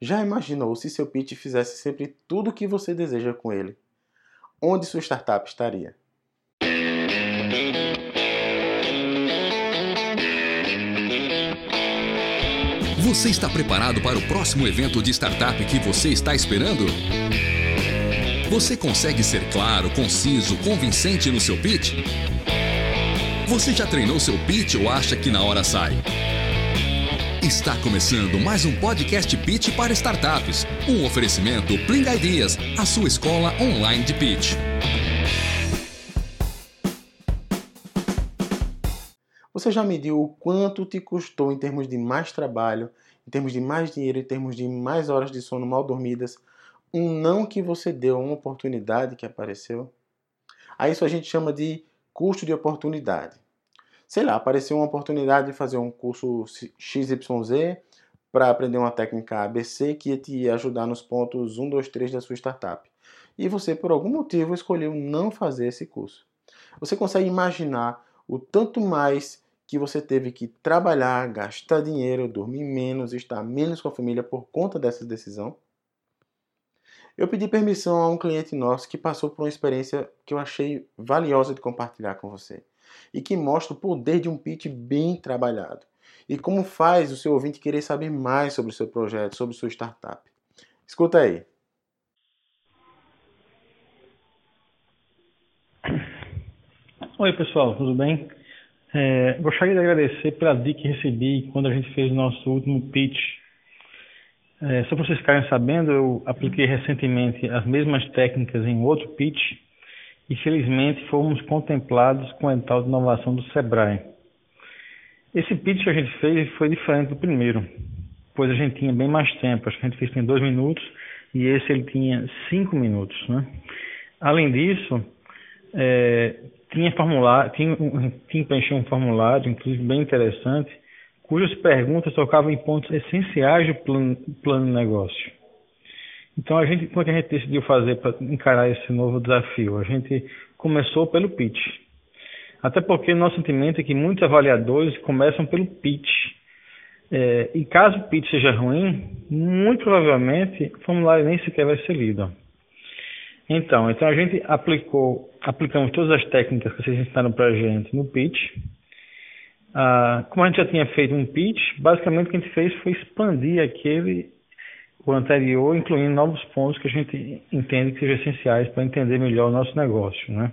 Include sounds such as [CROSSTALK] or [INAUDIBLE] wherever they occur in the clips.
Já imaginou se seu pitch fizesse sempre tudo o que você deseja com ele? Onde sua startup estaria? Você está preparado para o próximo evento de startup que você está esperando? Você consegue ser claro, conciso, convincente no seu pitch? Você já treinou seu pitch ou acha que na hora sai? Está começando mais um podcast Pitch para startups. Um oferecimento Pling Ideas, a sua escola online de pitch. Você já mediu o quanto te custou em termos de mais trabalho, em termos de mais dinheiro, em termos de mais horas de sono mal dormidas, um não que você deu a uma oportunidade que apareceu? A isso a gente chama de custo de oportunidade sei lá, apareceu uma oportunidade de fazer um curso XYZ para aprender uma técnica ABC que ia te ajudar nos pontos 1, 2, 3 da sua startup. E você, por algum motivo, escolheu não fazer esse curso. Você consegue imaginar o tanto mais que você teve que trabalhar, gastar dinheiro, dormir menos, estar menos com a família por conta dessa decisão? Eu pedi permissão a um cliente nosso que passou por uma experiência que eu achei valiosa de compartilhar com você e que mostra o poder de um pitch bem trabalhado e como faz o seu ouvinte querer saber mais sobre o seu projeto, sobre sua startup. Escuta aí. Oi pessoal, tudo bem? É, gostaria de agradecer pela dica que recebi quando a gente fez o nosso último pitch. É, só para vocês ficarem sabendo, eu apliquei recentemente as mesmas técnicas em outro pitch e felizmente fomos contemplados com a tal de inovação do Sebrae. Esse pitch que a gente fez foi diferente do primeiro, pois a gente tinha bem mais tempo, acho que a gente fez em dois minutos e esse ele tinha cinco minutos. Né? Além disso, é, tinha, formulário, tinha, tinha preencher um formulário, inclusive bem interessante, cujas perguntas tocavam em pontos essenciais do plano, plano de negócio. Então, a gente, como é que a gente decidiu fazer para encarar esse novo desafio? A gente começou pelo pitch. Até porque nosso sentimento é que muitos avaliadores começam pelo pitch. É, e caso o pitch seja ruim, muito provavelmente o formulário nem sequer vai ser lido. Então, então a gente aplicou, aplicamos todas as técnicas que vocês ensinaram para a gente no pitch. Ah, como a gente já tinha feito um pitch, basicamente o que a gente fez foi expandir aquele o anterior, incluindo novos pontos que a gente entende que sejam essenciais para entender melhor o nosso negócio, né?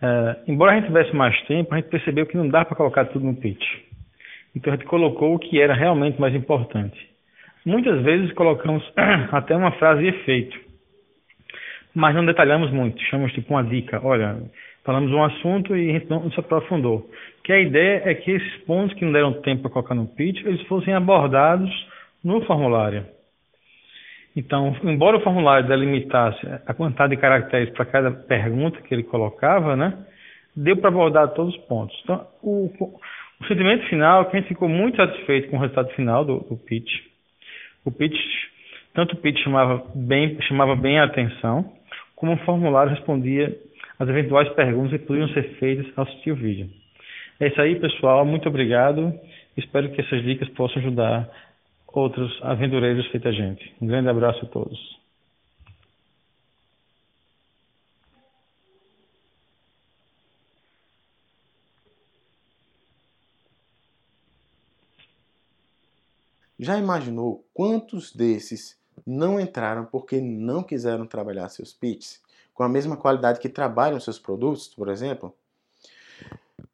É, embora a gente tivesse mais tempo, a gente percebeu que não dá para colocar tudo no pitch. Então a gente colocou o que era realmente mais importante. Muitas vezes colocamos [CLEARS THROAT] até uma frase de efeito, mas não detalhamos muito. Chamamos tipo uma dica. Olha, falamos um assunto e a gente não se aprofundou. Que a ideia é que esses pontos que não deram tempo para colocar no pitch, eles fossem abordados no formulário. Então, embora o formulário delimitasse a quantidade de caracteres para cada pergunta que ele colocava, né, deu para abordar todos os pontos. Então, o, o, sentimento final é que a gente ficou muito satisfeito com o resultado final do, do pitch. O pitch, tanto o pitch chamava bem, chamava bem a atenção, como o formulário respondia às eventuais perguntas que poderiam ser feitas ao assistir o vídeo. É isso aí, pessoal. Muito obrigado. Espero que essas dicas possam ajudar outros aventureiros feita a gente. Um grande abraço a todos. Já imaginou quantos desses não entraram porque não quiseram trabalhar seus pitches com a mesma qualidade que trabalham seus produtos, por exemplo?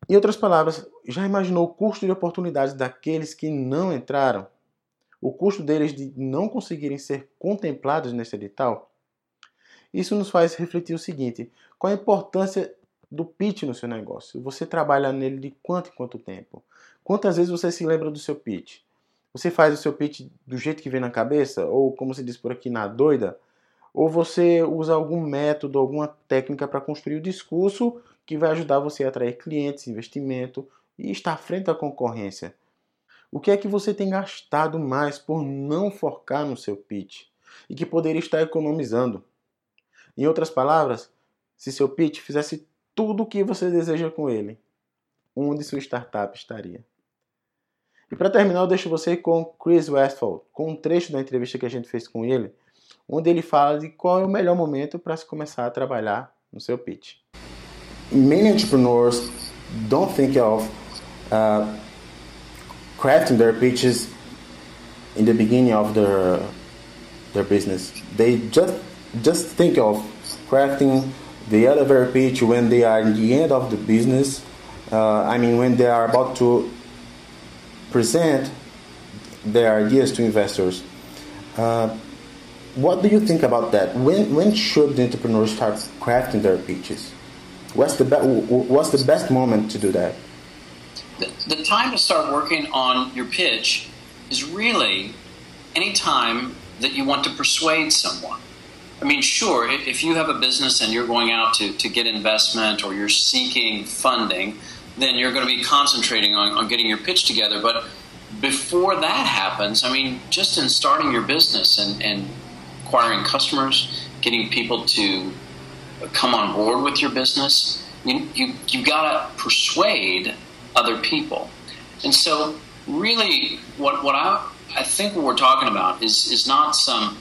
Em outras palavras, já imaginou o custo de oportunidade daqueles que não entraram o custo deles de não conseguirem ser contemplados nesse edital? Isso nos faz refletir o seguinte: qual a importância do pitch no seu negócio? Você trabalha nele de quanto em quanto tempo? Quantas vezes você se lembra do seu pitch? Você faz o seu pitch do jeito que vem na cabeça, ou como se diz por aqui, na doida? Ou você usa algum método, alguma técnica para construir o discurso que vai ajudar você a atrair clientes, investimento e estar à frente da concorrência? O que é que você tem gastado mais por não focar no seu pitch e que poderia estar economizando? Em outras palavras, se seu pitch fizesse tudo o que você deseja com ele, onde sua startup estaria? E para terminar, eu deixo você com Chris Westphal, com um trecho da entrevista que a gente fez com ele, onde ele fala de qual é o melhor momento para se começar a trabalhar no seu pitch. Many entrepreneurs don't think of uh, crafting their pitches in the beginning of their their business. They just just think of crafting the elevator pitch when they are in the end of the business. Uh, I mean, when they are about to present their ideas to investors. Uh, what do you think about that? When when should the entrepreneur start crafting their pitches? What's the be- what's the best moment to do that? The, time to start working on your pitch is really any time that you want to persuade someone. I mean, sure, if you have a business and you're going out to, to get investment or you're seeking funding, then you're going to be concentrating on, on getting your pitch together. But before that happens, I mean, just in starting your business and, and acquiring customers, getting people to come on board with your business, you, you, you got to persuade other people. And so, really, what, what I, I think what we're talking about is, is not some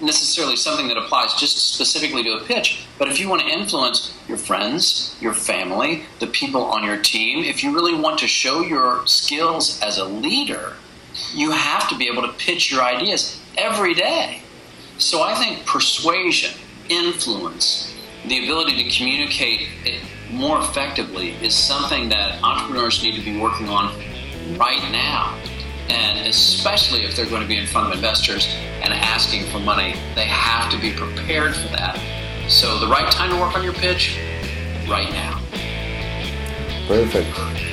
necessarily something that applies just specifically to a pitch, but if you want to influence your friends, your family, the people on your team, if you really want to show your skills as a leader, you have to be able to pitch your ideas every day. So I think persuasion, influence, the ability to communicate more effectively is something that entrepreneurs need to be working on right now. And especially if they're going to be in front of investors and asking for money, they have to be prepared for that. So the right time to work on your pitch, right now. Perfect.